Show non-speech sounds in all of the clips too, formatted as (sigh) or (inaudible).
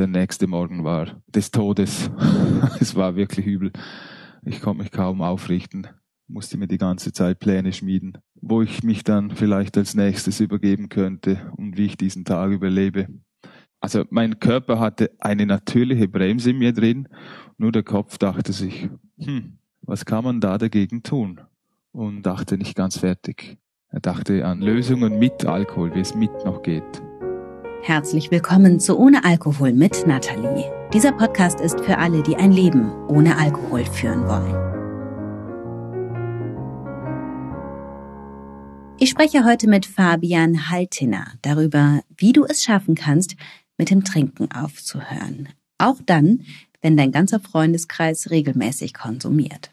der nächste Morgen war des Todes. (laughs) es war wirklich übel. Ich konnte mich kaum aufrichten, musste mir die ganze Zeit Pläne schmieden, wo ich mich dann vielleicht als nächstes übergeben könnte und wie ich diesen Tag überlebe. Also mein Körper hatte eine natürliche Bremse in mir drin, nur der Kopf dachte sich, hm, was kann man da dagegen tun? Und dachte nicht ganz fertig. Er dachte an Lösungen mit Alkohol, wie es mit noch geht. Herzlich willkommen zu Ohne Alkohol mit Nathalie. Dieser Podcast ist für alle, die ein Leben ohne Alkohol führen wollen. Ich spreche heute mit Fabian Haltiner darüber, wie du es schaffen kannst, mit dem Trinken aufzuhören. Auch dann, wenn dein ganzer Freundeskreis regelmäßig konsumiert.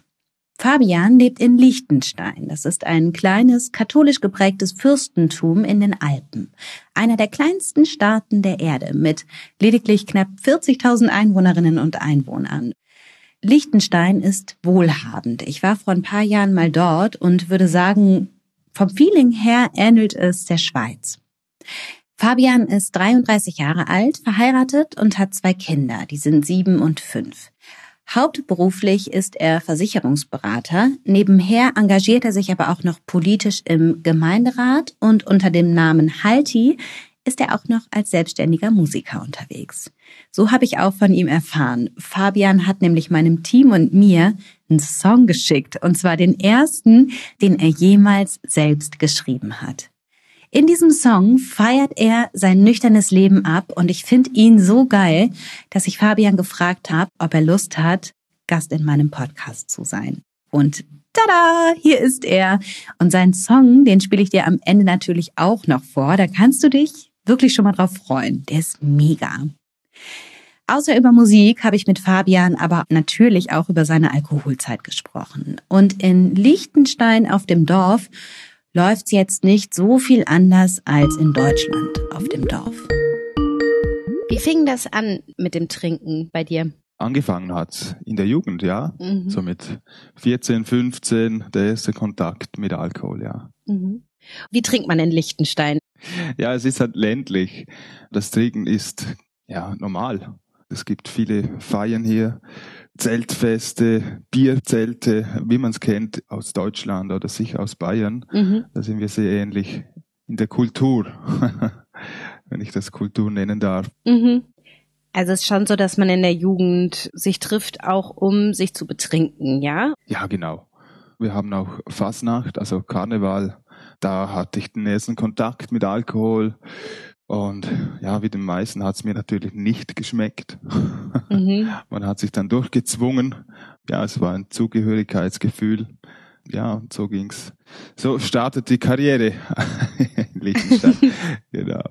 Fabian lebt in Liechtenstein. Das ist ein kleines, katholisch geprägtes Fürstentum in den Alpen. Einer der kleinsten Staaten der Erde mit lediglich knapp 40.000 Einwohnerinnen und Einwohnern. Liechtenstein ist wohlhabend. Ich war vor ein paar Jahren mal dort und würde sagen, vom Feeling her ähnelt es der Schweiz. Fabian ist 33 Jahre alt, verheiratet und hat zwei Kinder, die sind sieben und fünf. Hauptberuflich ist er Versicherungsberater. Nebenher engagiert er sich aber auch noch politisch im Gemeinderat und unter dem Namen Halti ist er auch noch als selbstständiger Musiker unterwegs. So habe ich auch von ihm erfahren. Fabian hat nämlich meinem Team und mir einen Song geschickt, und zwar den ersten, den er jemals selbst geschrieben hat. In diesem Song feiert er sein nüchternes Leben ab und ich finde ihn so geil, dass ich Fabian gefragt habe, ob er Lust hat, Gast in meinem Podcast zu sein. Und tada, hier ist er. Und seinen Song, den spiele ich dir am Ende natürlich auch noch vor. Da kannst du dich wirklich schon mal drauf freuen. Der ist mega. Außer über Musik habe ich mit Fabian aber natürlich auch über seine Alkoholzeit gesprochen. Und in Liechtenstein auf dem Dorf läuft's jetzt nicht so viel anders als in Deutschland auf dem Dorf. Wie fing das an mit dem Trinken bei dir? Angefangen hat's in der Jugend, ja. Mhm. So mit 14, 15, der erste Kontakt mit Alkohol, ja. Mhm. Wie trinkt man in Liechtenstein? Ja, es ist halt ländlich. Das Trinken ist ja normal. Es gibt viele Feiern hier, Zeltfeste, Bierzelte, wie man es kennt aus Deutschland oder sicher aus Bayern. Mhm. Da sind wir sehr ähnlich in der Kultur, (laughs) wenn ich das Kultur nennen darf. Mhm. Also es ist schon so, dass man in der Jugend sich trifft, auch um sich zu betrinken, ja? Ja, genau. Wir haben auch Fasnacht, also Karneval. Da hatte ich den ersten Kontakt mit Alkohol. Und ja, wie den meisten hat es mir natürlich nicht geschmeckt. Mhm. (laughs) Man hat sich dann durchgezwungen. Ja, es war ein Zugehörigkeitsgefühl. Ja, und so ging's. So startet die Karriere (laughs) in Liechtenstein. (laughs) genau.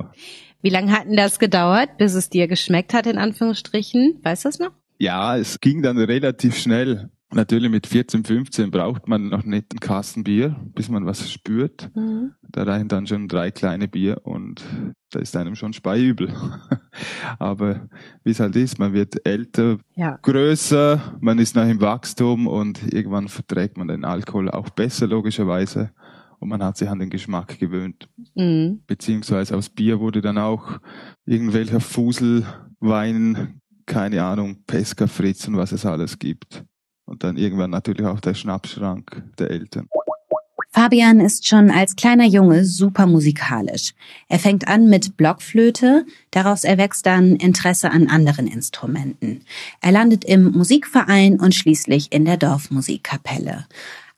Wie lange hat denn das gedauert, bis es dir geschmeckt hat, in Anführungsstrichen? Weißt du das noch? Ja, es ging dann relativ schnell. Natürlich mit 14, 15 braucht man noch nicht einen Kasten Bier, bis man was spürt. Mhm. Da reichen dann schon drei kleine Bier und da ist einem schon speiübel. (laughs) Aber wie es halt ist, man wird älter, ja. größer, man ist noch im Wachstum und irgendwann verträgt man den Alkohol auch besser, logischerweise. Und man hat sich an den Geschmack gewöhnt. Mhm. Beziehungsweise aus Bier wurde dann auch irgendwelcher Fuselwein, keine Ahnung, Pesca Fritz und was es alles gibt. Und dann irgendwann natürlich auch der Schnappschrank der Eltern. Fabian ist schon als kleiner Junge super musikalisch. Er fängt an mit Blockflöte, daraus erwächst dann Interesse an anderen Instrumenten. Er landet im Musikverein und schließlich in der Dorfmusikkapelle.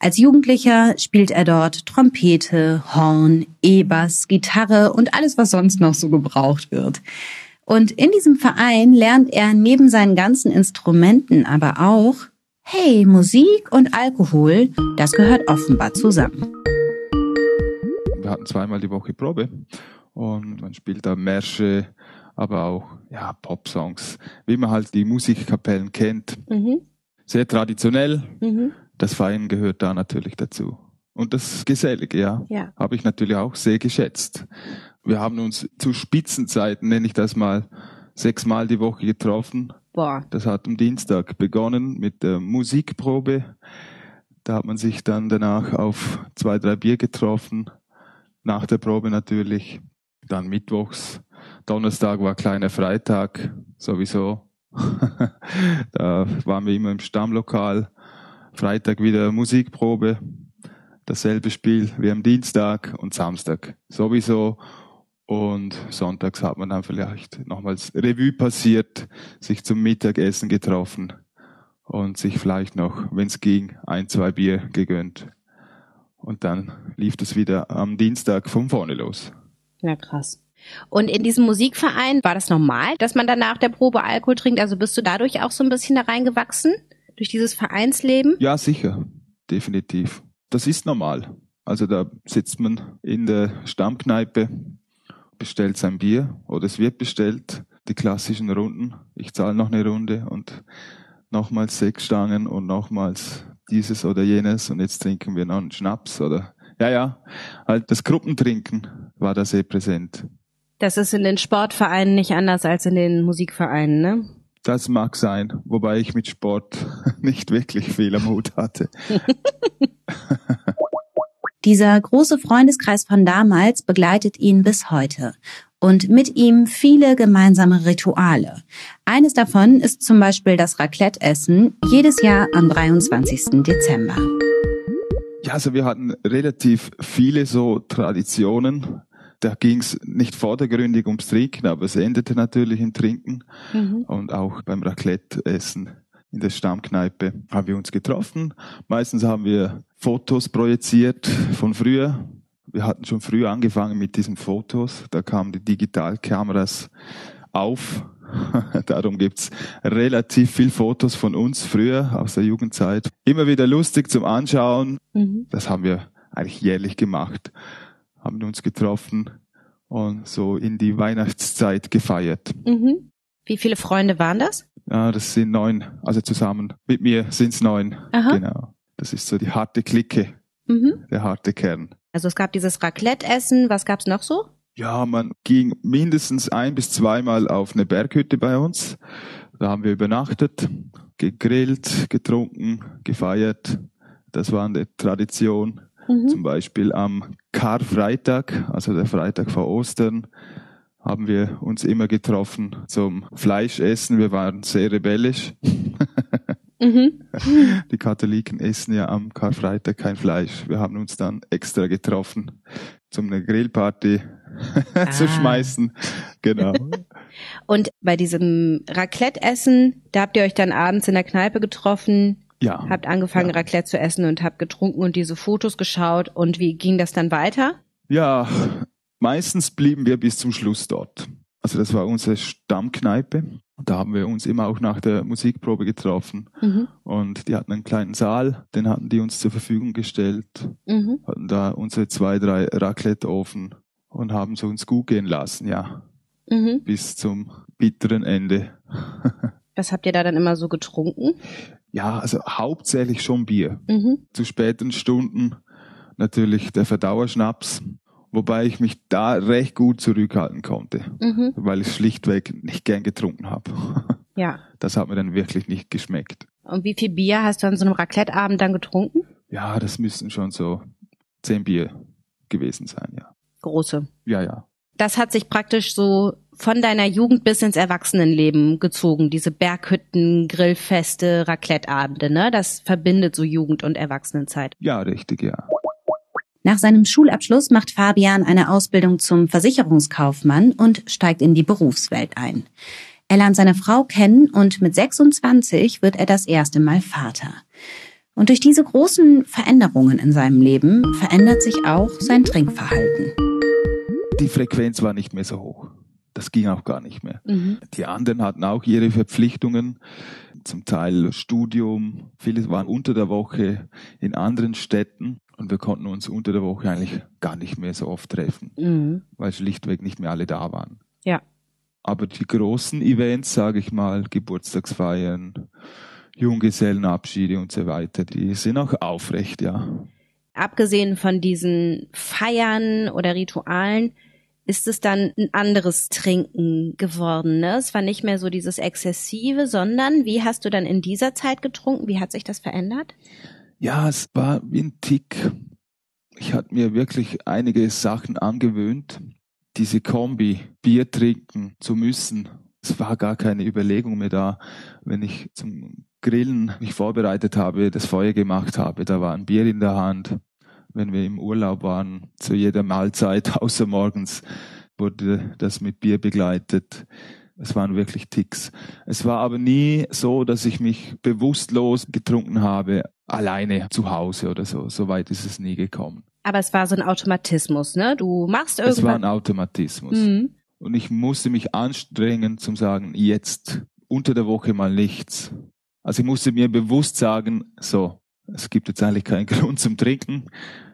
Als Jugendlicher spielt er dort Trompete, Horn, E-Bass, Gitarre und alles, was sonst noch so gebraucht wird. Und in diesem Verein lernt er neben seinen ganzen Instrumenten aber auch hey, Musik und Alkohol, das gehört offenbar zusammen. Wir hatten zweimal die Woche Probe und man spielt da Märsche, aber auch ja, Popsongs, wie man halt die Musikkapellen kennt. Mhm. Sehr traditionell. Mhm. Das Feiern gehört da natürlich dazu. Und das Gesellige, ja, ja. habe ich natürlich auch sehr geschätzt. Wir haben uns zu Spitzenzeiten, nenne ich das mal, sechsmal die Woche getroffen Boah. Das hat am Dienstag begonnen mit der Musikprobe. Da hat man sich dann danach auf zwei, drei Bier getroffen. Nach der Probe natürlich. Dann mittwochs Donnerstag war kleiner Freitag, sowieso. (laughs) da waren wir immer im Stammlokal. Freitag wieder Musikprobe. Dasselbe Spiel wie am Dienstag und Samstag sowieso. Und sonntags hat man dann vielleicht nochmals Revue passiert, sich zum Mittagessen getroffen und sich vielleicht noch, wenn es ging, ein, zwei Bier gegönnt. Und dann lief es wieder am Dienstag von vorne los. Ja, krass. Und in diesem Musikverein war das normal, dass man dann nach der Probe Alkohol trinkt? Also bist du dadurch auch so ein bisschen da reingewachsen? Durch dieses Vereinsleben? Ja, sicher. Definitiv. Das ist normal. Also da sitzt man in der Stammkneipe bestellt sein Bier oder es wird bestellt, die klassischen Runden. Ich zahle noch eine Runde und nochmals sechs Stangen und nochmals dieses oder jenes und jetzt trinken wir noch einen Schnaps oder ja, ja, halt das Gruppentrinken war da sehr präsent. Das ist in den Sportvereinen nicht anders als in den Musikvereinen, ne? Das mag sein, wobei ich mit Sport (laughs) nicht wirklich viel am Hut hatte. (laughs) Dieser große Freundeskreis von damals begleitet ihn bis heute und mit ihm viele gemeinsame Rituale. Eines davon ist zum Beispiel das Raclette-Essen jedes Jahr am 23. Dezember. Ja, also wir hatten relativ viele so Traditionen. Da ging es nicht vordergründig ums Trinken, aber es endete natürlich im Trinken mhm. und auch beim Raclette-Essen in der Stammkneipe haben wir uns getroffen. Meistens haben wir Fotos projiziert von früher. Wir hatten schon früher angefangen mit diesen Fotos. Da kamen die Digitalkameras auf. (laughs) Darum gibt's relativ viel Fotos von uns früher aus der Jugendzeit. Immer wieder lustig zum Anschauen. Mhm. Das haben wir eigentlich jährlich gemacht. Haben uns getroffen und so in die Weihnachtszeit gefeiert. Mhm. Wie viele Freunde waren das? Ja, das sind neun. Also zusammen mit mir sind's neun. Aha. Genau. Das ist so die harte Clique, mhm. der harte Kern. Also es gab dieses Raclette-Essen. Was gab's noch so? Ja, man ging mindestens ein bis zweimal auf eine Berghütte bei uns. Da haben wir übernachtet, gegrillt, getrunken, gefeiert. Das war eine Tradition. Mhm. Zum Beispiel am Karfreitag, also der Freitag vor Ostern, haben wir uns immer getroffen zum Fleischessen. Wir waren sehr rebellisch. (laughs) Mhm. Die Katholiken essen ja am Karfreitag kein Fleisch. Wir haben uns dann extra getroffen, zum eine Grillparty (laughs) ah. zu schmeißen. Genau. (laughs) Und bei diesem Raclette-Essen, da habt ihr euch dann abends in der Kneipe getroffen. Ja. Habt angefangen, ja. Raclette zu essen und habt getrunken und diese Fotos geschaut. Und wie ging das dann weiter? Ja, Meistens blieben wir bis zum Schluss dort. Also das war unsere Stammkneipe. Da haben wir uns immer auch nach der Musikprobe getroffen. Mhm. Und die hatten einen kleinen Saal, den hatten die uns zur Verfügung gestellt. Mhm. Hatten da unsere zwei, drei Raclette-Ofen und haben es uns gut gehen lassen, ja. Mhm. Bis zum bitteren Ende. (laughs) Was habt ihr da dann immer so getrunken? Ja, also hauptsächlich schon Bier. Mhm. Zu späten Stunden natürlich der Verdauerschnaps wobei ich mich da recht gut zurückhalten konnte, mhm. weil ich schlichtweg nicht gern getrunken habe. Ja. (laughs) Das hat mir dann wirklich nicht geschmeckt. Und wie viel Bier hast du an so einem Raclette-Abend dann getrunken? Ja, das müssten schon so zehn Bier gewesen sein, ja. Große. Ja, ja. Das hat sich praktisch so von deiner Jugend bis ins Erwachsenenleben gezogen, diese Berghütten, Grillfeste, Raclette-Abende, ne? Das verbindet so Jugend und Erwachsenenzeit. Ja, richtig, ja. Nach seinem Schulabschluss macht Fabian eine Ausbildung zum Versicherungskaufmann und steigt in die Berufswelt ein. Er lernt seine Frau kennen und mit 26 wird er das erste Mal Vater. Und durch diese großen Veränderungen in seinem Leben verändert sich auch sein Trinkverhalten. Die Frequenz war nicht mehr so hoch. Das ging auch gar nicht mehr. Mhm. Die anderen hatten auch ihre Verpflichtungen, zum Teil Studium. Viele waren unter der Woche in anderen Städten. Und wir konnten uns unter der Woche eigentlich gar nicht mehr so oft treffen, mhm. weil schlichtweg nicht mehr alle da waren. Ja. Aber die großen Events, sage ich mal, Geburtstagsfeiern, Junggesellenabschiede und so weiter, die sind auch aufrecht, ja. Abgesehen von diesen Feiern oder Ritualen, ist es dann ein anderes Trinken geworden. Ne? Es war nicht mehr so dieses Exzessive, sondern wie hast du dann in dieser Zeit getrunken? Wie hat sich das verändert? Ja, es war wie ein Tick. Ich hatte mir wirklich einige Sachen angewöhnt, diese Kombi, Bier trinken zu müssen, es war gar keine Überlegung mehr da, wenn ich zum Grillen mich vorbereitet habe, das Feuer gemacht habe, da war ein Bier in der Hand. Wenn wir im Urlaub waren, zu jeder Mahlzeit, (laughs) außer morgens, wurde das mit Bier begleitet. Es waren wirklich Ticks. Es war aber nie so, dass ich mich bewusstlos getrunken habe, alleine zu Hause oder so. So weit ist es nie gekommen. Aber es war so ein Automatismus, ne? Du machst irgendwas. Es war ein Automatismus. Mhm. Und ich musste mich anstrengen zum sagen, jetzt unter der Woche mal nichts. Also ich musste mir bewusst sagen, so, es gibt jetzt eigentlich keinen (laughs) Grund zum Trinken.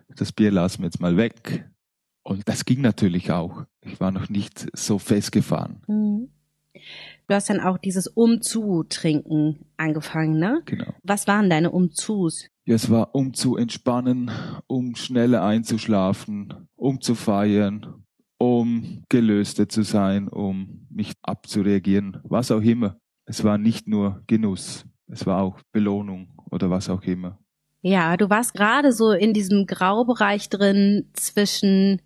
Das Bier lassen wir jetzt mal weg. Und das ging natürlich auch. Ich war noch nicht so festgefahren. Mhm. Du hast dann auch dieses Umzu-Trinken angefangen, ne? Genau. Was waren deine Umzus? Ja, es war um zu entspannen, um schneller einzuschlafen, um zu feiern, um gelöster zu sein, um mich abzureagieren, was auch immer. Es war nicht nur Genuss, es war auch Belohnung oder was auch immer. Ja, du warst gerade so in diesem Graubereich drin zwischen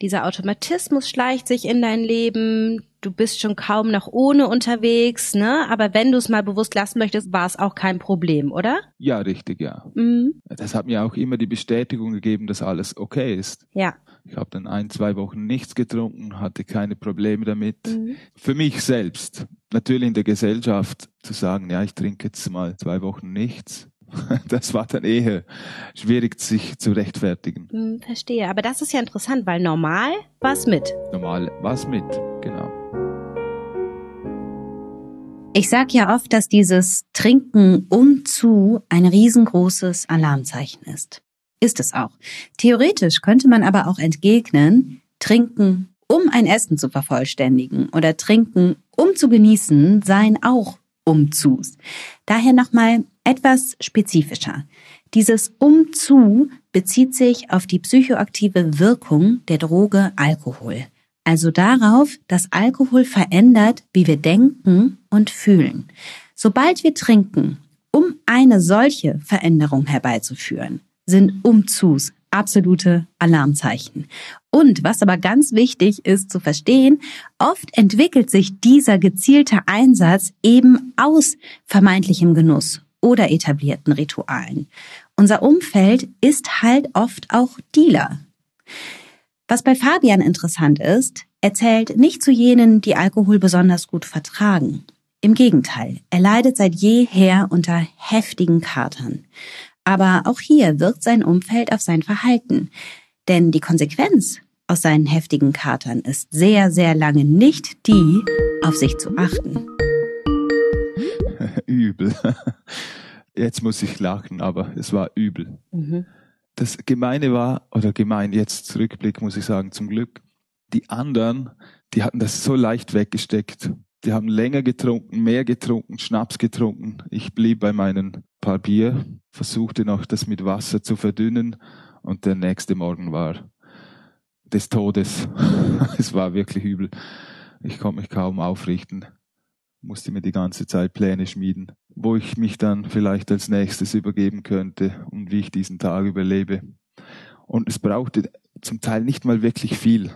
dieser Automatismus schleicht sich in dein Leben, du bist schon kaum noch ohne unterwegs, ne? Aber wenn du es mal bewusst lassen möchtest, war es auch kein Problem, oder? Ja, richtig, ja. Mhm. Das hat mir auch immer die Bestätigung gegeben, dass alles okay ist. Ja. Ich habe dann ein, zwei Wochen nichts getrunken, hatte keine Probleme damit. Mhm. Für mich selbst, natürlich in der Gesellschaft zu sagen, ja, ich trinke jetzt mal zwei Wochen nichts, (laughs) das war dann eher schwierig, sich zu rechtfertigen. Hm, verstehe. Aber das ist ja interessant, weil normal war es mit. Normal war es mit, genau. Ich sag ja oft, dass dieses Trinken um zu ein riesengroßes Alarmzeichen ist. Ist es auch. Theoretisch könnte man aber auch entgegnen, trinken, um ein Essen zu vervollständigen oder trinken, um zu genießen, seien auch Umzus. Daher nochmal etwas spezifischer. Dieses Umzu bezieht sich auf die psychoaktive Wirkung der Droge Alkohol. Also darauf, dass Alkohol verändert, wie wir denken und fühlen. Sobald wir trinken, um eine solche Veränderung herbeizuführen, sind Umzus absolute Alarmzeichen. Und was aber ganz wichtig ist zu verstehen, oft entwickelt sich dieser gezielte Einsatz eben aus vermeintlichem Genuss oder etablierten Ritualen. Unser Umfeld ist halt oft auch Dealer. Was bei Fabian interessant ist, er zählt nicht zu jenen, die Alkohol besonders gut vertragen. Im Gegenteil, er leidet seit jeher unter heftigen Katern. Aber auch hier wirkt sein Umfeld auf sein Verhalten. Denn die Konsequenz aus seinen heftigen Katern ist sehr, sehr lange nicht die, auf sich zu achten. (laughs) Übel. Jetzt muss ich lachen, aber es war übel. Mhm. Das Gemeine war, oder gemein, jetzt zurückblick muss ich sagen, zum Glück, die anderen, die hatten das so leicht weggesteckt. Die haben länger getrunken, mehr getrunken, Schnaps getrunken. Ich blieb bei meinen paar Bier, versuchte noch das mit Wasser zu verdünnen und der nächste Morgen war des Todes. (laughs) es war wirklich übel. Ich konnte mich kaum aufrichten, musste mir die ganze Zeit Pläne schmieden, wo ich mich dann vielleicht als nächstes übergeben könnte und wie ich diesen Tag überlebe. Und es brauchte zum Teil nicht mal wirklich viel.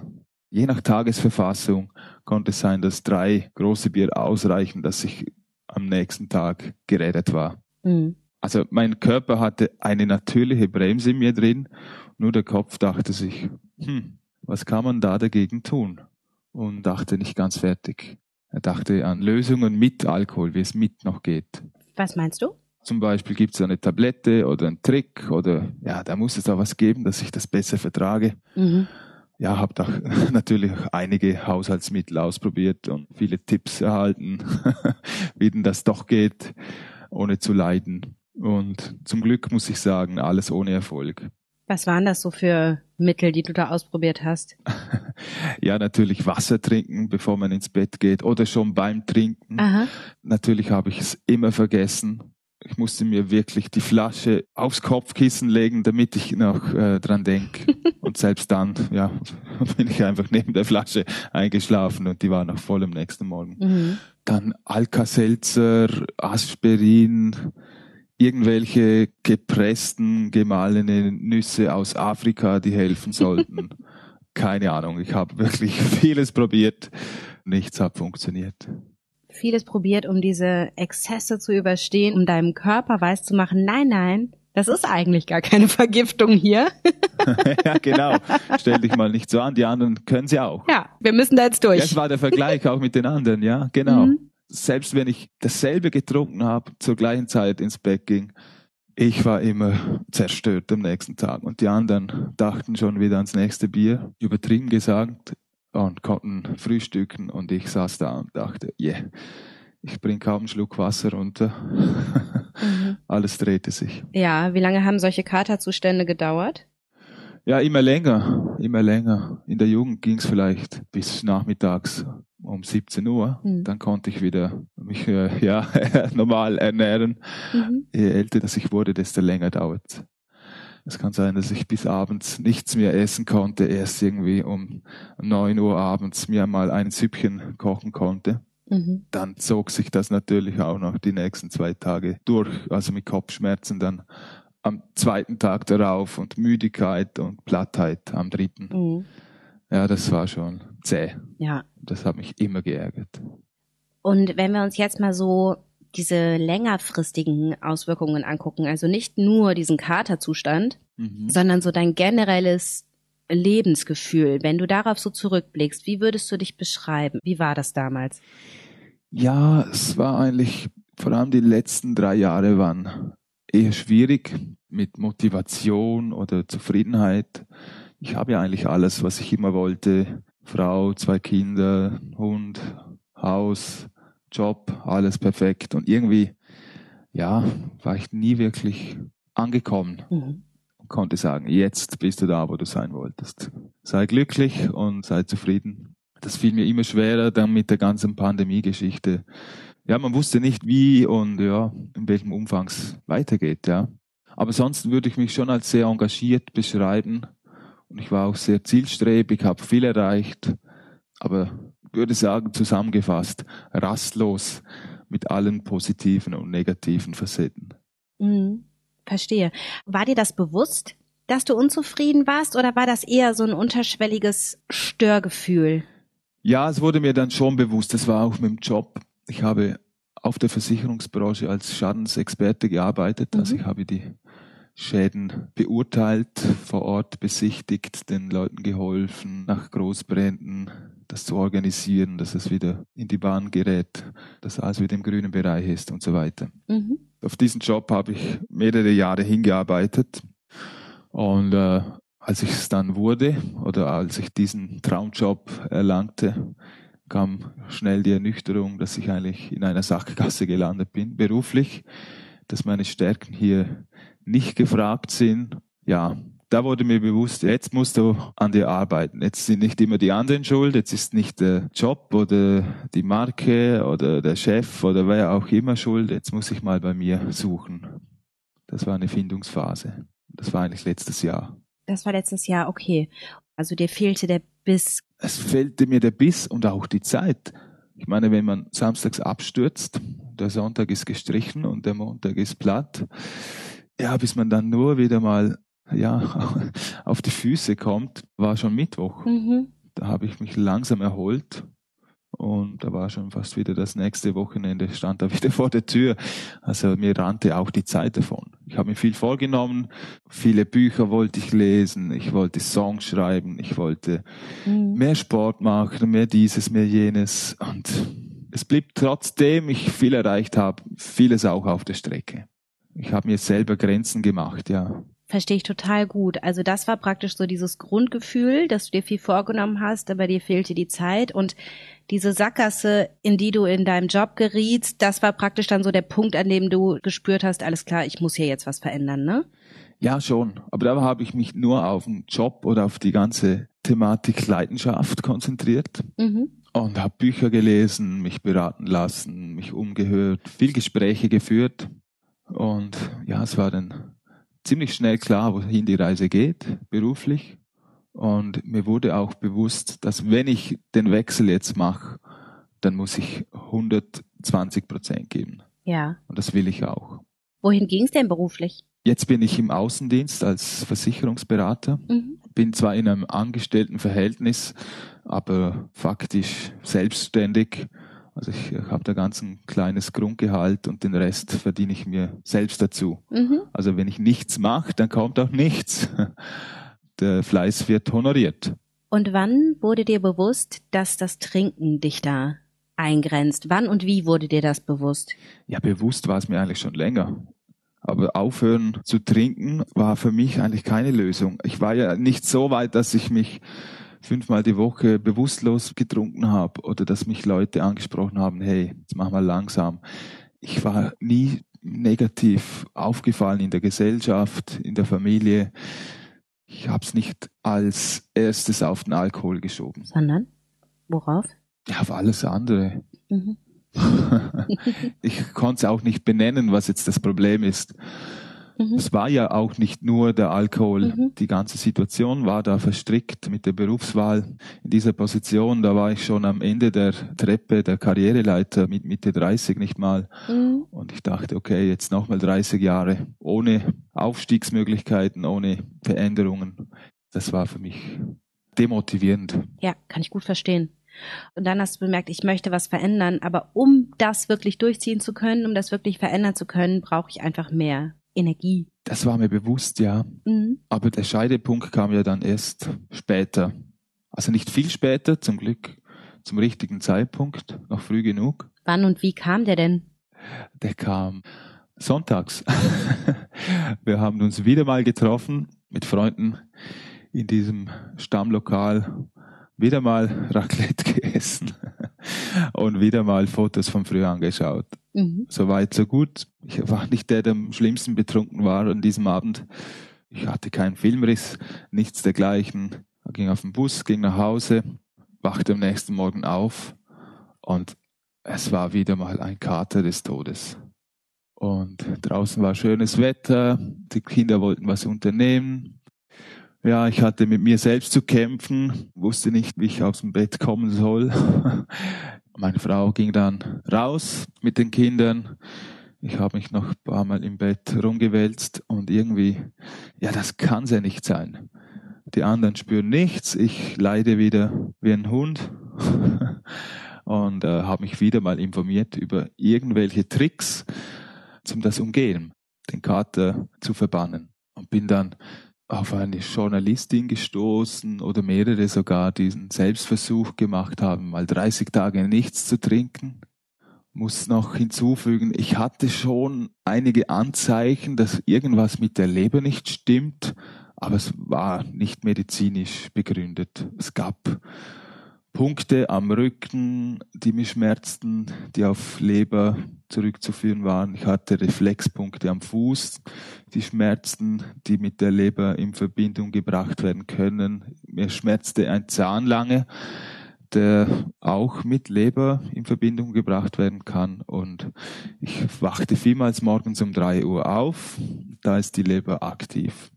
Je nach Tagesverfassung konnte es sein, dass drei große Bier ausreichen, dass ich am nächsten Tag geredet war. Mhm. Also mein Körper hatte eine natürliche Bremse in mir drin, nur der Kopf dachte sich, hm, was kann man da dagegen tun? Und dachte nicht ganz fertig. Er dachte an Lösungen mit Alkohol, wie es mit noch geht. Was meinst du? Zum Beispiel gibt es eine Tablette oder einen Trick oder ja, da muss es da was geben, dass ich das besser vertrage. Mhm ja, habe da (laughs) natürlich einige Haushaltsmittel ausprobiert und viele Tipps erhalten, (laughs) wie denn das doch geht, ohne zu leiden. Und zum Glück muss ich sagen, alles ohne Erfolg. Was waren das so für Mittel, die du da ausprobiert hast? (laughs) ja, natürlich Wasser trinken, bevor man ins Bett geht oder schon beim Trinken. Aha. Natürlich habe ich es immer vergessen ich musste mir wirklich die Flasche aufs Kopfkissen legen, damit ich noch äh, dran denke. (laughs) und selbst dann, ja, (laughs) bin ich einfach neben der Flasche eingeschlafen und die war noch voll am nächsten Morgen. Mhm. Dann Alka-Seltzer, Aspirin, irgendwelche gepressten, gemahlene Nüsse aus Afrika, die helfen sollten. (laughs) keine Ahnung. Ich habe wirklich vieles probiert. Nichts hat funktioniert. Vieles probiert, um diese Exzesse zu überstehen, um deinem Körper weiß zu machen, nein, nein, das ist eigentlich gar keine (laughs) Vergiftung hier. (laughs) ja, genau. Stell dich mal nicht so an, die anderen können sie auch. Ja, wir müssen da jetzt durch. Das war der Vergleich auch mit den anderen, ja, genau. Mhm. Selbst wenn ich dasselbe getrunken habe, zur gleichen Zeit ins Bett ging, ich war immer zerstört am nächsten Tag und die anderen dachten schon wieder ans nächste Bier, übertrieben gesagt, und konnten frühstücken und ich saß da und dachte, yeah, ich bringe kaum einen Schluck Wasser runter. Mhm. (laughs) Alles drehte sich. Ja, wie lange haben solche Katerzustände gedauert? Ja, immer länger, immer länger. In der Jugend ging es vielleicht bis nachmittags um 17 Uhr. Mhm. Dann konnte ich wieder mich äh, (laughs) ja, (laughs) normal ernähren. Mhm. Je älter das ich wurde, desto länger dauert es kann sein, dass ich bis abends nichts mehr essen konnte, erst irgendwie um 9 Uhr abends mir mal ein Süppchen kochen konnte. Mhm. Dann zog sich das natürlich auch noch die nächsten zwei Tage durch, also mit Kopfschmerzen dann am zweiten Tag darauf und Müdigkeit und Plattheit am dritten. Mhm. Ja, das war schon zäh. Ja. Das hat mich immer geärgert. Und wenn wir uns jetzt mal so diese längerfristigen Auswirkungen angucken, also nicht nur diesen Katerzustand, mhm. sondern so dein generelles Lebensgefühl. Wenn du darauf so zurückblickst, wie würdest du dich beschreiben? Wie war das damals? Ja, es war eigentlich, vor allem die letzten drei Jahre waren eher schwierig mit Motivation oder Zufriedenheit. Ich habe ja eigentlich alles, was ich immer wollte. Frau, zwei Kinder, Hund, Haus, Job, alles perfekt. Und irgendwie, ja, war ich nie wirklich angekommen. Mhm. Und konnte sagen, jetzt bist du da, wo du sein wolltest. Sei glücklich und sei zufrieden. Das fiel mir immer schwerer dann mit der ganzen Pandemie-Geschichte. Ja, man wusste nicht, wie und ja, in welchem Umfang es weitergeht, ja. Aber sonst würde ich mich schon als sehr engagiert beschreiben. Und ich war auch sehr zielstrebig, habe viel erreicht. Aber würde sagen, zusammengefasst, rastlos mit allen positiven und negativen Facetten. Mhm, verstehe. War dir das bewusst, dass du unzufrieden warst oder war das eher so ein unterschwelliges Störgefühl? Ja, es wurde mir dann schon bewusst. Das war auch mit dem Job. Ich habe auf der Versicherungsbranche als Schadensexperte gearbeitet. Also mhm. Also ich habe die Schäden beurteilt, vor Ort besichtigt, den Leuten geholfen, nach Großbränden das zu organisieren, dass es wieder in die Bahn gerät, dass alles wieder im grünen Bereich ist und so weiter. Mhm. Auf diesen Job habe ich mehrere Jahre hingearbeitet und äh, als ich es dann wurde oder als ich diesen Traumjob erlangte, kam schnell die Ernüchterung, dass ich eigentlich in einer Sackgasse gelandet bin, beruflich, dass meine Stärken hier nicht gefragt sind. Ja, da wurde mir bewusst, jetzt musst du an dir arbeiten. Jetzt sind nicht immer die anderen schuld, jetzt ist nicht der Job oder die Marke oder der Chef oder wer auch immer schuld, jetzt muss ich mal bei mir suchen. Das war eine Findungsphase. Das war eigentlich letztes Jahr. Das war letztes Jahr, okay. Also dir fehlte der Biss. Es fehlte mir der Biss und auch die Zeit. Ich meine, wenn man samstags abstürzt, der Sonntag ist gestrichen und der Montag ist platt, ja, bis man dann nur wieder mal ja, (laughs) auf die Füße kommt, war schon Mittwoch. Mhm. Da habe ich mich langsam erholt und da war schon fast wieder das nächste Wochenende, stand da (laughs) wieder vor der Tür. Also mir rannte auch die Zeit davon. Ich habe mir viel vorgenommen, viele Bücher wollte ich lesen, ich wollte Songs schreiben, ich wollte mhm. mehr Sport machen, mehr dieses, mehr jenes und es blieb trotzdem ich viel erreicht habe, vieles auch auf der Strecke. Ich habe mir selber Grenzen gemacht, ja. Verstehe ich total gut. Also das war praktisch so dieses Grundgefühl, dass du dir viel vorgenommen hast, aber dir fehlte die Zeit und diese Sackgasse, in die du in deinem Job gerietst, das war praktisch dann so der Punkt, an dem du gespürt hast, alles klar, ich muss hier jetzt was verändern, ne? Ja, schon. Aber da habe ich mich nur auf den Job oder auf die ganze Thematik Leidenschaft konzentriert. Mhm. Und habe Bücher gelesen, mich beraten lassen, mich umgehört, viel Gespräche geführt. Und ja, es war dann ziemlich schnell klar, wohin die Reise geht, beruflich. Und mir wurde auch bewusst, dass wenn ich den Wechsel jetzt mache, dann muss ich 120 Prozent geben. Ja. Und das will ich auch. Wohin ging es denn beruflich? Jetzt bin ich im Außendienst als Versicherungsberater. Mhm. bin zwar in einem Angestelltenverhältnis, aber faktisch selbstständig. Also ich habe da ganz ein kleines Grundgehalt und den Rest verdiene ich mir selbst dazu. Mhm. Also wenn ich nichts mache, dann kommt auch nichts. (laughs) Der Fleiß wird honoriert. Und wann wurde dir bewusst, dass das Trinken dich da eingrenzt? Wann und wie wurde dir das bewusst? Ja, bewusst war es mir eigentlich schon länger. Aber aufhören zu trinken war für mich eigentlich keine Lösung. Ich war ja nicht so weit, dass ich mich fünfmal die Woche bewusstlos getrunken habe oder dass mich Leute angesprochen haben, hey, jetzt mach mal langsam. Ich war nie negativ aufgefallen in der Gesellschaft, in der Familie. Ich habe es nicht als erstes auf den Alkohol geschoben. Sondern? Worauf? Ja, auf alles andere. Mhm. (laughs) ich konnte es auch nicht benennen, was jetzt das Problem ist. Mhm. Es war ja auch nicht nur der Alkohol. Mhm. Die ganze Situation war da verstrickt mit der Berufswahl. In dieser Position, da war ich schon am Ende der Treppe der Karriereleiter mit Mitte 30 nicht mal. Mhm. Und ich dachte, okay, jetzt nochmal 30 Jahre ohne Aufstiegsmöglichkeiten, ohne Veränderungen. Das war für mich demotivierend. Ja, kann ich gut verstehen. Und dann hast du bemerkt, ich möchte was verändern, aber um das wirklich durchziehen zu können, um das wirklich verändern zu können, brauche ich einfach mehr Energie. Das war mir bewusst, ja. Mhm. Aber der Scheidepunkt kam ja dann erst später. Also nicht viel später, zum Glück zum richtigen Zeitpunkt, noch früh genug. Wann und wie kam der denn? Der kam sonntags. (laughs) Wir haben uns wieder mal getroffen mit Freunden in diesem Stammlokal wieder mal Raclette (laughs) gegessen und wieder mal Fotos von früher angeschaut. Mhm. Soweit, so gut. Ich war nicht der, der am schlimmsten betrunken war an diesem Abend. Ich hatte keinen Filmriss, nichts dergleichen. Ich ging auf den Bus, ging nach Hause, wachte am nächsten Morgen auf und es war wieder mal ein Kater des Todes. Und draußen war schönes Wetter, die Kinder wollten was unternehmen, ja, ich hatte mit mir selbst zu kämpfen, wusste nicht, wie ich aus dem Bett kommen soll. (laughs) Meine Frau ging dann raus mit den Kindern. Ich habe mich noch ein paar Mal im Bett rumgewälzt und irgendwie, ja, das kann ja nicht sein. Die anderen spüren nichts, ich leide wieder wie ein Hund (laughs) und äh, habe mich wieder mal informiert über irgendwelche Tricks, zum das Umgehen, den Kater zu verbannen. Und bin dann auf eine Journalistin gestoßen oder mehrere sogar diesen Selbstversuch gemacht haben, mal 30 Tage nichts zu trinken. Muss noch hinzufügen, ich hatte schon einige Anzeichen, dass irgendwas mit der Leber nicht stimmt, aber es war nicht medizinisch begründet. Es gab Punkte am Rücken, die mich schmerzten, die auf Leber zurückzuführen waren. Ich hatte Reflexpunkte am Fuß, die schmerzten, die mit der Leber in Verbindung gebracht werden können. Mir schmerzte ein Zahn lange, der auch mit Leber in Verbindung gebracht werden kann. Und ich wachte vielmals morgens um drei Uhr auf. Da ist die Leber aktiv.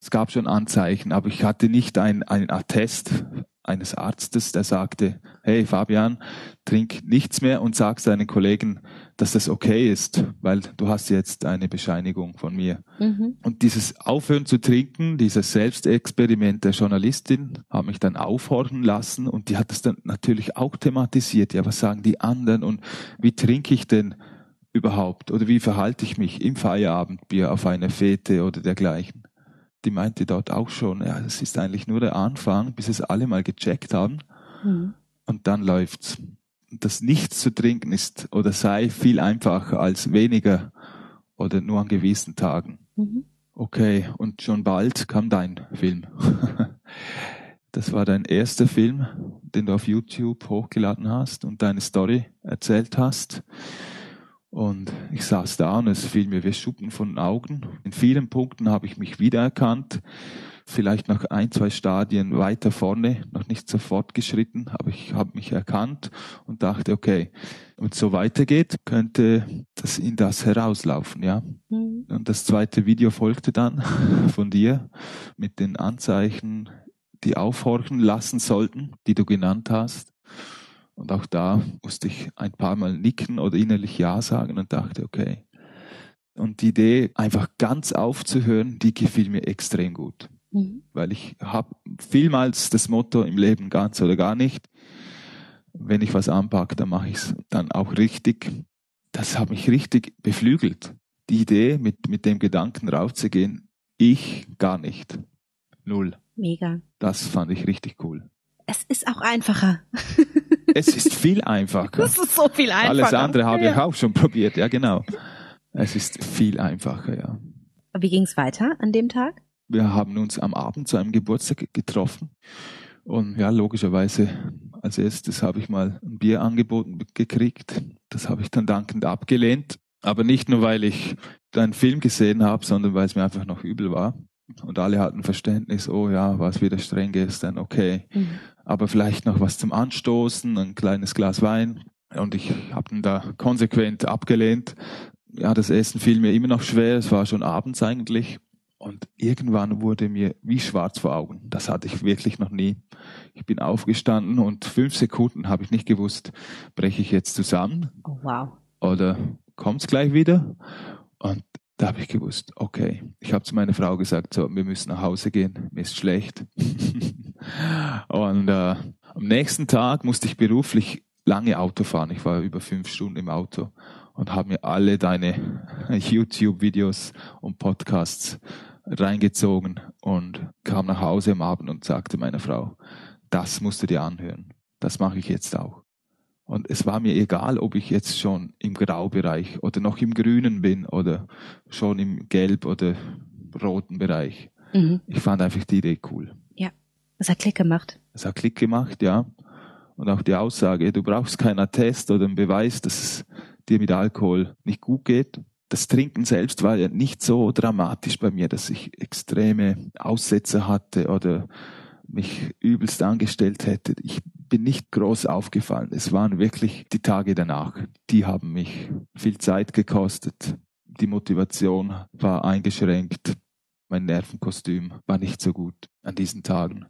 Es gab schon Anzeichen, aber ich hatte nicht ein, ein Attest eines Arztes, der sagte, hey Fabian, trink nichts mehr und sag seinen Kollegen, dass das okay ist, weil du hast jetzt eine Bescheinigung von mir. Mhm. Und dieses Aufhören zu trinken, dieses Selbstexperiment der Journalistin, hat mich dann aufhorchen lassen und die hat das dann natürlich auch thematisiert. Ja, was sagen die anderen und wie trinke ich denn überhaupt oder wie verhalte ich mich im Feierabendbier auf einer Fete oder dergleichen? die meinte dort auch schon, ja, das ist eigentlich nur der Anfang, bis es alle mal gecheckt haben. Mhm. Und dann läuft's. Das Nichts zu trinken ist oder sei viel einfacher als weniger oder nur an gewissen Tagen. Mhm. Okay, und schon bald kam dein Film. (laughs) das war dein erster Film, den du auf YouTube hochgeladen hast und deine Story erzählt hast. Und ich saß da und es fiel mir wie Schuppen von den Augen. In vielen Punkten habe ich mich wiedererkannt. Vielleicht noch ein, zwei Stadien weiter vorne, noch nicht sofort geschritten, aber ich habe mich erkannt und dachte, okay, wenn es so weitergeht, könnte das in das herauslaufen, ja. Mhm. Und das zweite Video folgte dann (laughs) von dir mit den Anzeichen, die aufhorchen lassen sollten, die du genannt hast. Und auch da musste ich ein paar Mal nicken oder innerlich Ja sagen und dachte, okay. Und die Idee, einfach ganz aufzuhören, die gefiel mir extrem gut. Mhm. Weil ich habe vielmals das Motto im Leben ganz oder gar nicht. Wenn ich was anpacke, dann mache ich es dann auch richtig. Das hat mich richtig beflügelt. Die Idee, mit, mit dem Gedanken raufzugehen, ich gar nicht. Null. Mega. Das fand ich richtig cool. Es ist auch einfacher. (laughs) es ist viel einfacher. Es ist so viel einfacher. Alles andere habe ja. ich auch schon probiert, ja genau. Es ist viel einfacher, ja. Wie ging es weiter an dem Tag? Wir haben uns am Abend zu einem Geburtstag getroffen. Und ja, logischerweise, als erstes habe ich mal ein Bier angeboten gekriegt. Das habe ich dann dankend abgelehnt. Aber nicht nur, weil ich einen Film gesehen habe, sondern weil es mir einfach noch übel war. Und alle hatten Verständnis, oh ja, was wieder streng gestern, okay. Mhm. Aber vielleicht noch was zum Anstoßen, ein kleines Glas Wein. Und ich habe ihn da konsequent abgelehnt. Ja, das Essen fiel mir immer noch schwer. Es war schon abends eigentlich. Und irgendwann wurde mir wie schwarz vor Augen. Das hatte ich wirklich noch nie. Ich bin aufgestanden und fünf Sekunden habe ich nicht gewusst, breche ich jetzt zusammen? Oh, wow. Oder kommt's gleich wieder? Und da habe ich gewusst, okay. Ich habe zu meiner Frau gesagt, so, wir müssen nach Hause gehen, mir ist schlecht. (laughs) und äh, am nächsten Tag musste ich beruflich lange Auto fahren. Ich war über fünf Stunden im Auto und habe mir alle deine (laughs) YouTube-Videos und Podcasts reingezogen und kam nach Hause am Abend und sagte meiner Frau, das musst du dir anhören. Das mache ich jetzt auch. Und es war mir egal, ob ich jetzt schon im Graubereich oder noch im Grünen bin oder schon im Gelb oder roten Bereich. Mhm. Ich fand einfach die Idee cool. Ja, es hat Klick gemacht. Es hat Klick gemacht, ja. Und auch die Aussage, du brauchst keinen Attest oder einen Beweis, dass es dir mit Alkohol nicht gut geht. Das Trinken selbst war ja nicht so dramatisch bei mir, dass ich extreme Aussätze hatte oder mich übelst angestellt hätte. Ich bin nicht groß aufgefallen. Es waren wirklich die Tage danach. Die haben mich viel Zeit gekostet. Die Motivation war eingeschränkt. Mein Nervenkostüm war nicht so gut an diesen Tagen.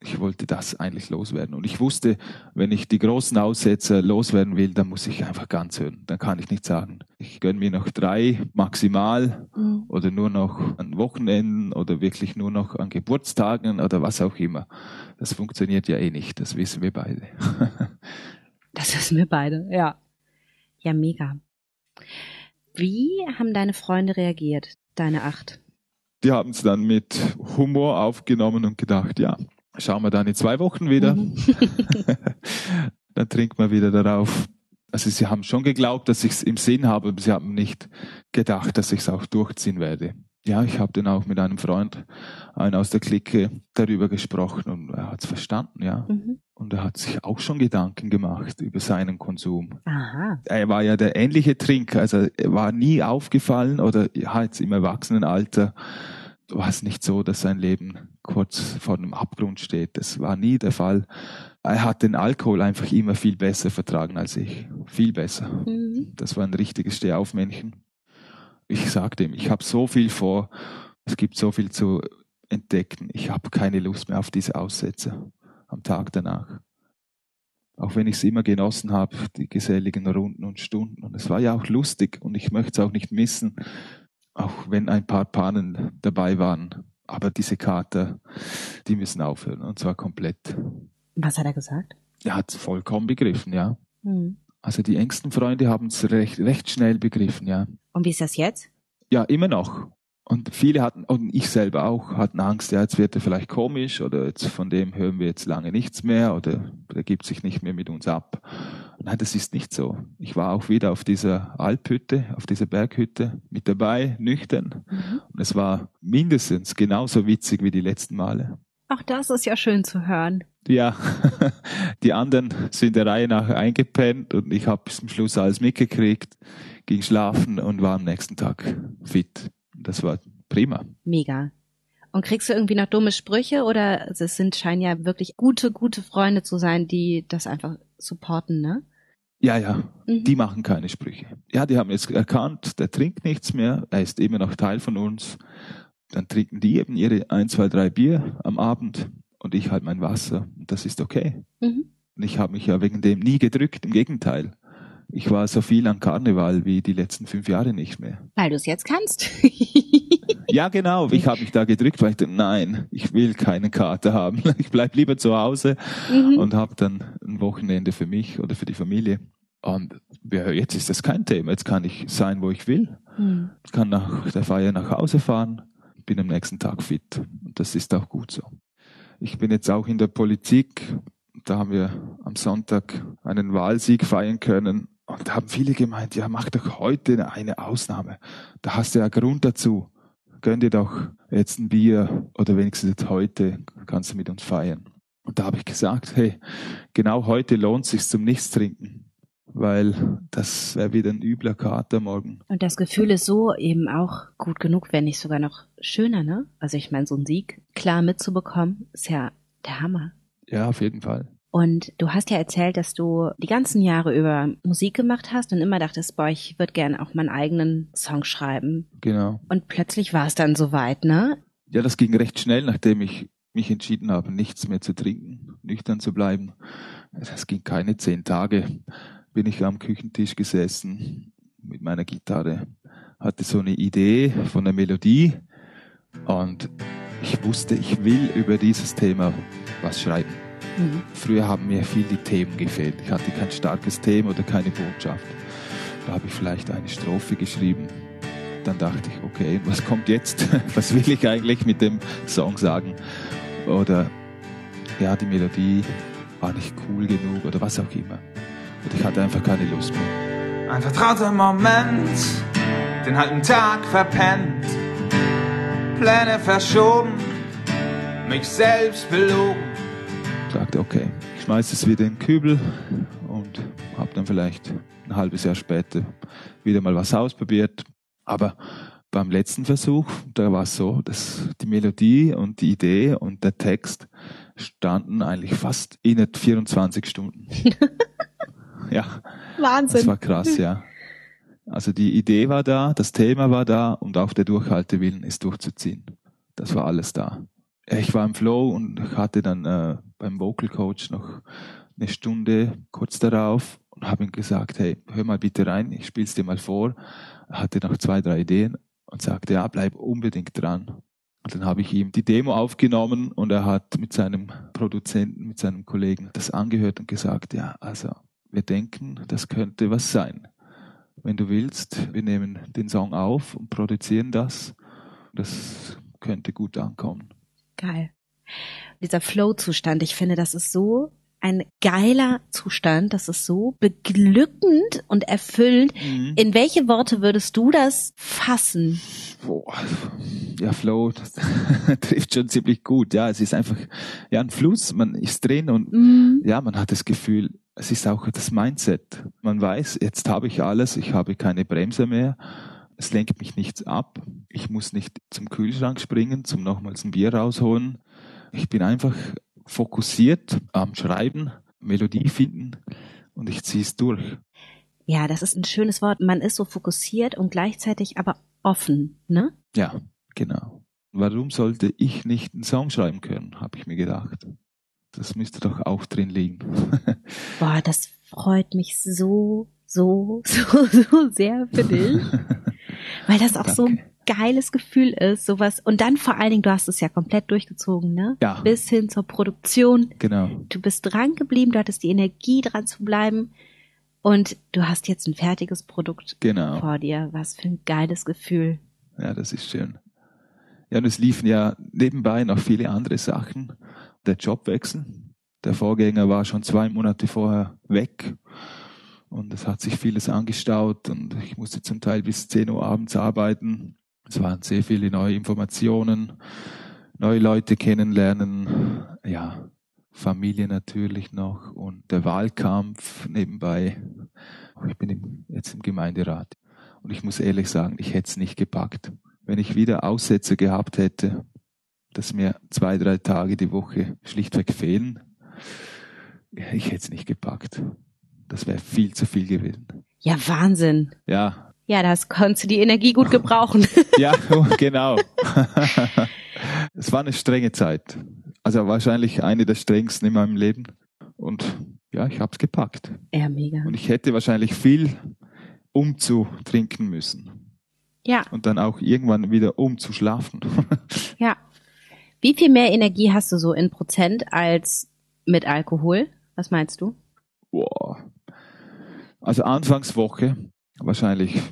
Ich wollte das eigentlich loswerden. Und ich wusste, wenn ich die großen Aussetzer loswerden will, dann muss ich einfach ganz hören. Dann kann ich nicht sagen, ich gönne mir noch drei maximal mhm. oder nur noch an Wochenenden oder wirklich nur noch an Geburtstagen oder was auch immer. Das funktioniert ja eh nicht. Das wissen wir beide. (laughs) das wissen wir beide, ja. Ja, mega. Wie haben deine Freunde reagiert, deine acht? Die haben es dann mit Humor aufgenommen und gedacht, ja, schauen wir dann in zwei Wochen wieder. Mhm. (laughs) dann trinkt man wieder darauf. Also sie haben schon geglaubt, dass ich es im Sinn habe, aber sie haben nicht gedacht, dass ich es auch durchziehen werde. Ja, ich habe dann auch mit einem Freund, einen aus der Clique, darüber gesprochen und er hat es verstanden, ja. Mhm. Und er hat sich auch schon Gedanken gemacht über seinen Konsum. Aha. Er war ja der ähnliche Trinker, also er war nie aufgefallen oder ja, jetzt im Erwachsenenalter war es nicht so, dass sein Leben kurz vor dem Abgrund steht. Das war nie der Fall. Er hat den Alkohol einfach immer viel besser vertragen als ich. Viel besser. Mhm. Das war ein richtiges Stehaufmännchen. Ich sagte ihm, ich habe so viel vor, es gibt so viel zu entdecken. Ich habe keine Lust mehr auf diese Aussätze am Tag danach. Auch wenn ich es immer genossen habe, die geselligen Runden und Stunden. Und es war ja auch lustig und ich möchte es auch nicht missen, auch wenn ein paar Pannen dabei waren. Aber diese Kater, die müssen aufhören und zwar komplett. Was hat er gesagt? Er hat es vollkommen begriffen, ja. Mhm. Also die engsten Freunde haben es recht, recht schnell begriffen, ja. Und wie ist das jetzt? Ja, immer noch. Und viele hatten, und ich selber auch, hatten Angst, ja, jetzt wird er vielleicht komisch oder jetzt von dem hören wir jetzt lange nichts mehr oder er gibt sich nicht mehr mit uns ab. Nein, das ist nicht so. Ich war auch wieder auf dieser Alphütte, auf dieser Berghütte mit dabei, nüchtern. Mhm. Und es war mindestens genauso witzig wie die letzten Male. Ach, das ist ja schön zu hören. Ja, (laughs) die anderen sind der Reihe nach eingepennt und ich habe bis zum Schluss alles mitgekriegt, ging schlafen und war am nächsten Tag fit. Das war prima. Mega. Und kriegst du irgendwie noch dumme Sprüche oder es sind scheinen ja wirklich gute, gute Freunde zu sein, die das einfach supporten, ne? Ja, ja, mhm. die machen keine Sprüche. Ja, die haben jetzt erkannt, der trinkt nichts mehr, er ist immer noch Teil von uns. Dann trinken die eben ihre ein, zwei, drei Bier am Abend und ich halt mein Wasser. Und das ist okay. Mhm. Und ich habe mich ja wegen dem nie gedrückt, im Gegenteil. Ich war so viel an Karneval wie die letzten fünf Jahre nicht mehr. Weil du es jetzt kannst. (laughs) Ja, genau. Ich habe mich da gedrückt, weil ich dachte, nein, ich will keine Karte haben. (laughs) Ich bleib lieber zu Hause mhm. und habe dann ein Wochenende für mich oder für die Familie. Und ja, jetzt ist das kein Thema. Jetzt kann ich sein, wo ich will. Mhm. Ich kann nach der Feier nach Hause fahren, bin am nächsten Tag fit. Und das ist auch gut so. Ich bin jetzt auch in der Politik. Da haben wir am Sonntag einen Wahlsieg feiern können. Und da haben viele gemeint, ja, mach doch heute eine Ausnahme. Da hast du ja Grund dazu. Gönn dir doch jetzt ein Bier oder wenigstens heute kannst du mit uns feiern. Und da habe ich gesagt, hey, genau heute lohnt es sich zum Nichtstrinken weil das wäre wieder ein übler Kater morgen. Und das Gefühl ist so eben auch gut genug, wenn nicht sogar noch schöner, ne? Also ich meine, so ein Sieg klar mitzubekommen, ist ja der Hammer. Ja, auf jeden Fall. Und du hast ja erzählt, dass du die ganzen Jahre über Musik gemacht hast und immer dachtest, boah, ich würde gerne auch meinen eigenen Song schreiben. Genau. Und plötzlich war es dann soweit, ne? Ja, das ging recht schnell, nachdem ich mich entschieden habe, nichts mehr zu trinken, nüchtern zu bleiben. Das ging keine zehn Tage bin ich am Küchentisch gesessen mit meiner Gitarre, hatte so eine Idee von der Melodie und ich wusste, ich will über dieses Thema was schreiben. Mhm. Früher haben mir viel die Themen gefehlt. Ich hatte kein starkes Thema oder keine Botschaft. Da habe ich vielleicht eine Strophe geschrieben. Dann dachte ich, okay, was kommt jetzt? (laughs) Was will ich eigentlich mit dem Song sagen? Oder ja, die Melodie war nicht cool genug oder was auch immer. Und ich hatte einfach keine Lust mehr. Ein vertrauter Moment, den halben Tag verpennt, Pläne verschoben, mich selbst belogen. Ich sagte, okay, ich schmeiße es wieder in den Kübel und habe dann vielleicht ein halbes Jahr später wieder mal was ausprobiert. Aber beim letzten Versuch, da war es so, dass die Melodie und die Idee und der Text standen eigentlich fast in 24 Stunden. (laughs) ja. Wahnsinn. Das war krass, ja. Also die Idee war da, das Thema war da und auch der Durchhaltewillen ist durchzuziehen. Das war alles da. Ich war im Flow und hatte dann äh, beim Vocal Coach noch eine Stunde kurz darauf und habe ihm gesagt, hey, hör mal bitte rein, ich spiel's dir mal vor. Er hatte noch zwei, drei Ideen und sagte, ja, bleib unbedingt dran. Und dann habe ich ihm die Demo aufgenommen und er hat mit seinem Produzenten, mit seinem Kollegen das angehört und gesagt, ja, also wir denken, das könnte was sein. Wenn du willst, wir nehmen den Song auf und produzieren das. Das könnte gut ankommen. Geil. Dieser Flow-Zustand, ich finde, das ist so ein geiler Zustand, das ist so beglückend und erfüllend. Mhm. In welche Worte würdest du das fassen? Boah. Ja, Flow, das (laughs) trifft schon ziemlich gut. Ja, es ist einfach ja ein Fluss, man ist drin und mhm. ja, man hat das Gefühl, es ist auch das Mindset. Man weiß, jetzt habe ich alles, ich habe keine Bremse mehr, es lenkt mich nichts ab, ich muss nicht zum Kühlschrank springen, zum nochmals ein Bier rausholen. Ich bin einfach fokussiert am Schreiben, Melodie finden und ich ziehe es durch. Ja, das ist ein schönes Wort. Man ist so fokussiert und gleichzeitig aber offen, ne? Ja, genau. Warum sollte ich nicht einen Song schreiben können, habe ich mir gedacht. Das müsste doch auch drin liegen. (laughs) Boah, das freut mich so, so, (laughs) so, so sehr für dich. (laughs) Weil das auch Danke. so ein geiles Gefühl ist, sowas. Und dann vor allen Dingen, du hast es ja komplett durchgezogen, ne? Ja. Bis hin zur Produktion. Genau. Du bist dran geblieben, du hattest die Energie dran zu bleiben. Und du hast jetzt ein fertiges Produkt genau. vor dir. Was für ein geiles Gefühl. Ja, das ist schön. Ja, und es liefen ja nebenbei noch viele andere Sachen der Jobwechsel. Der Vorgänger war schon zwei Monate vorher weg und es hat sich vieles angestaut und ich musste zum Teil bis 10 Uhr abends arbeiten. Es waren sehr viele neue Informationen, neue Leute kennenlernen, ja, Familie natürlich noch und der Wahlkampf nebenbei. Ich bin jetzt im Gemeinderat und ich muss ehrlich sagen, ich hätte es nicht gepackt. Wenn ich wieder Aussätze gehabt hätte, dass mir zwei, drei Tage die Woche schlichtweg fehlen. Ich hätte es nicht gepackt. Das wäre viel zu viel gewesen. Ja, Wahnsinn. Ja. Ja, das konntest du die Energie gut (laughs) gebrauchen. ja, (laughs) genau. (laughs) es war eine strenge Zeit. Also wahrscheinlich eine der strengsten in meinem Leben. Und ja, ich habe es gepackt. Ja, mega. Und ich hätte wahrscheinlich viel umzutrinken müssen. Ja. Und dann auch irgendwann wieder um zu schlafen. ja. Wie viel mehr Energie hast du so in Prozent als mit Alkohol? Was meinst du? Boah. Also Anfangswoche wahrscheinlich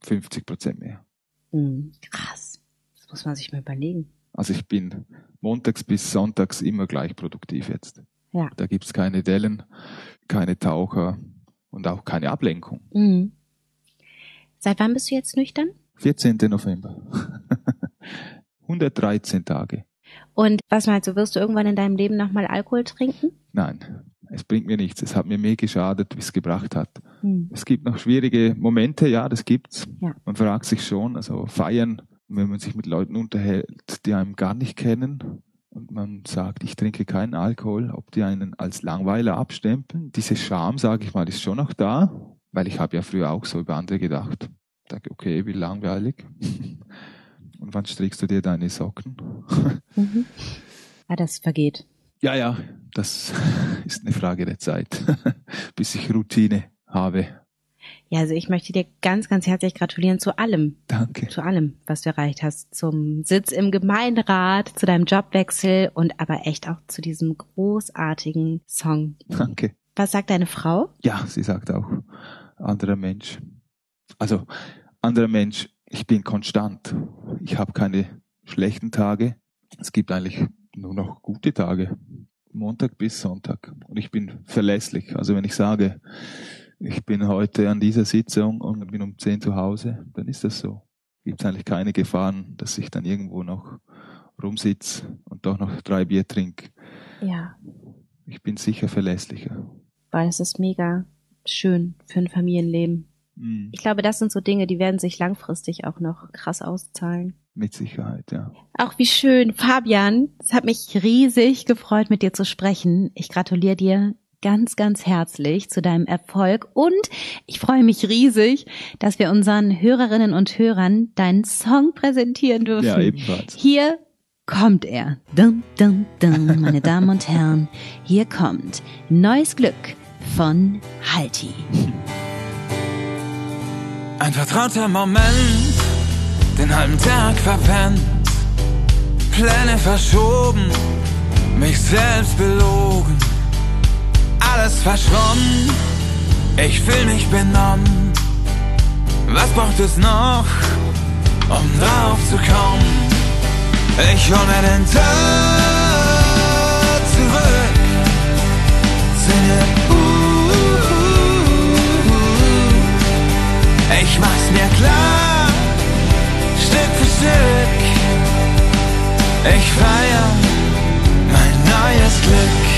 50 Prozent mehr. Mhm. Krass. Das muss man sich mal überlegen. Also ich bin montags bis sonntags immer gleich produktiv jetzt. Ja. Da gibt's keine Dellen, keine Taucher und auch keine Ablenkung. Mhm. Seit wann bist du jetzt nüchtern? 14. November. (laughs) 113 Tage. Und was meinst du, wirst du irgendwann in deinem Leben nochmal Alkohol trinken? Nein, es bringt mir nichts. Es hat mir mehr geschadet, wie es gebracht hat. Hm. Es gibt noch schwierige Momente, ja, das gibt's. Ja. Man fragt sich schon, also feiern, wenn man sich mit Leuten unterhält, die einem gar nicht kennen und man sagt, ich trinke keinen Alkohol, ob die einen als Langweiler abstempeln. Diese Scham, sage ich mal, ist schon noch da, weil ich habe ja früher auch so über andere gedacht. Ich dachte, okay, wie langweilig. (laughs) Und wann strickst du dir deine Socken? Mhm. Ah, das vergeht. Ja, ja, das (laughs) ist eine Frage der Zeit, (laughs) bis ich Routine habe. Ja, also ich möchte dir ganz, ganz herzlich gratulieren zu allem. Danke. Zu allem, was du erreicht hast. Zum Sitz im Gemeinderat, zu deinem Jobwechsel und aber echt auch zu diesem großartigen Song. Danke. Was sagt deine Frau? Ja, sie sagt auch, anderer Mensch. Also, anderer Mensch, ich bin konstant. Ich habe keine schlechten Tage. Es gibt eigentlich nur noch gute Tage. Montag bis Sonntag. Und ich bin verlässlich. Also wenn ich sage, ich bin heute an dieser Sitzung und bin um 10 zu Hause, dann ist das so. Gibt es eigentlich keine Gefahren, dass ich dann irgendwo noch rumsitze und doch noch drei Bier trinke. Ja. Ich bin sicher verlässlicher. Weil es ist mega schön für ein Familienleben. Mhm. Ich glaube, das sind so Dinge, die werden sich langfristig auch noch krass auszahlen. Mit Sicherheit, ja. Auch wie schön. Fabian, es hat mich riesig gefreut, mit dir zu sprechen. Ich gratuliere dir ganz, ganz herzlich zu deinem Erfolg und ich freue mich riesig, dass wir unseren Hörerinnen und Hörern deinen Song präsentieren dürfen. Ja, ebenfalls. Hier kommt er. Dum, dum, dum, meine Damen und Herren, hier kommt Neues Glück von Halti. (laughs) Ein vertrauter Moment, den halben Tag verpennt, Pläne verschoben, mich selbst belogen, alles verschwommen, ich fühl mich benommen. Was braucht es noch, um drauf zu kommen? Ich hol mir den Tag zurück, singe Mir klar, Stück für Stück. Ich feier mein neues Glück.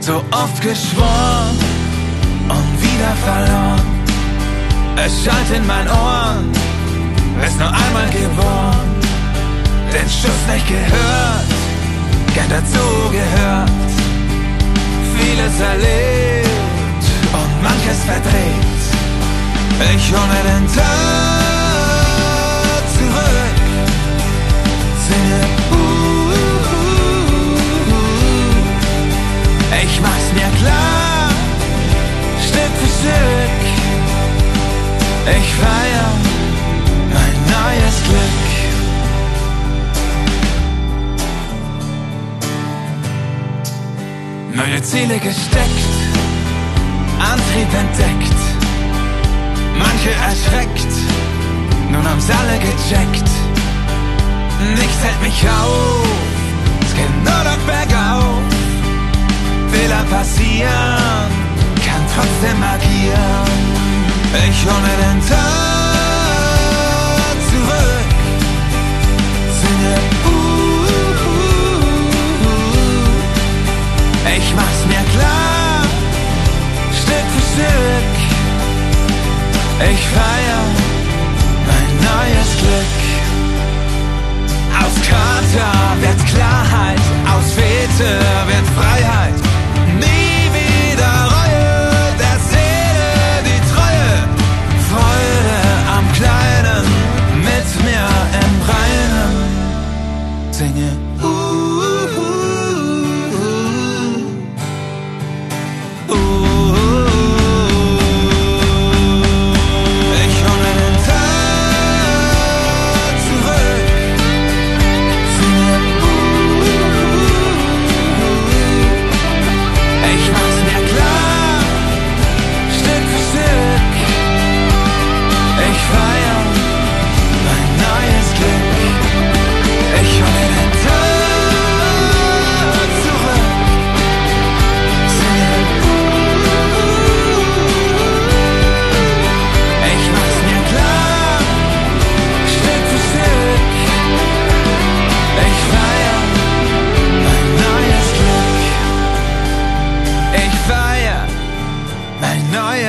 So oft geschworen und wieder verloren. Es schallt in meinen Ohren, ist nur einmal geboren. Den Schuss nicht gehört, gern dazu gehört vieles erlebt und manches verdreht. Ich hol mir den Tag zurück, singe uh. Ich mach's mir klar, Stück für Stück. Ich feier mein neues Glück. Neue Ziele gesteckt, Antrieb entdeckt, manche erschreckt, nun haben's alle gecheckt. Nichts hält mich auf, es geht nur noch bergauf. Fehler passieren, kann trotzdem agieren. Ich hol mir den Tag Ich feier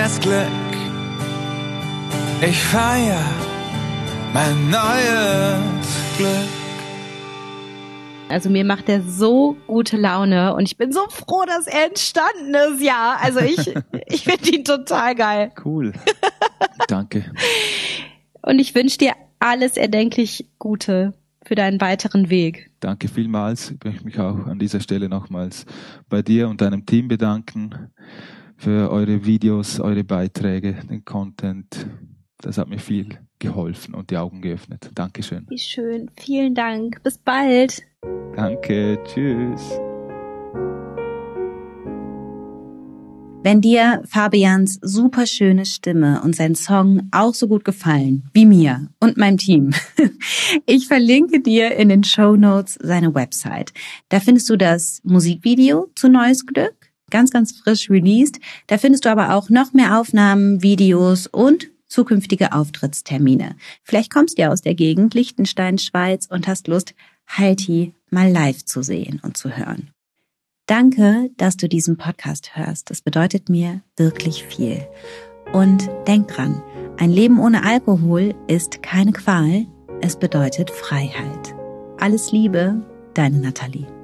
das Glück. Ich feier mein neues Glück. Also mir macht er so gute Laune und ich bin so froh, dass er entstanden ist. Ja, also ich, (laughs) ich finde ihn total geil. Cool. Danke. Und ich wünsche dir alles erdenklich Gute für deinen weiteren Weg. Danke vielmals. Ich möchte mich auch an dieser Stelle nochmals bei dir und deinem Team bedanken für eure Videos, eure Beiträge, den Content. Das hat mir viel geholfen und die Augen geöffnet. Dankeschön. Wie schön. Vielen Dank. Bis bald. Danke. Tschüss. Wenn dir Fabians superschöne Stimme und sein Song auch so gut gefallen wie mir und meinem Team, (laughs) ich verlinke dir in den Show Notes seine Website. Da findest du das Musikvideo zu Neues Glück, ganz, ganz frisch released. Da findest du aber auch noch mehr Aufnahmen, Videos und zukünftige Auftrittstermine. Vielleicht kommst du ja aus der Gegend Liechtenstein, Schweiz und hast Lust, Halti mal live zu sehen und zu hören. Danke, dass du diesen Podcast hörst. Das bedeutet mir wirklich viel. Und denk dran, ein Leben ohne Alkohol ist keine Qual, es bedeutet Freiheit. Alles Liebe, deine Nathalie.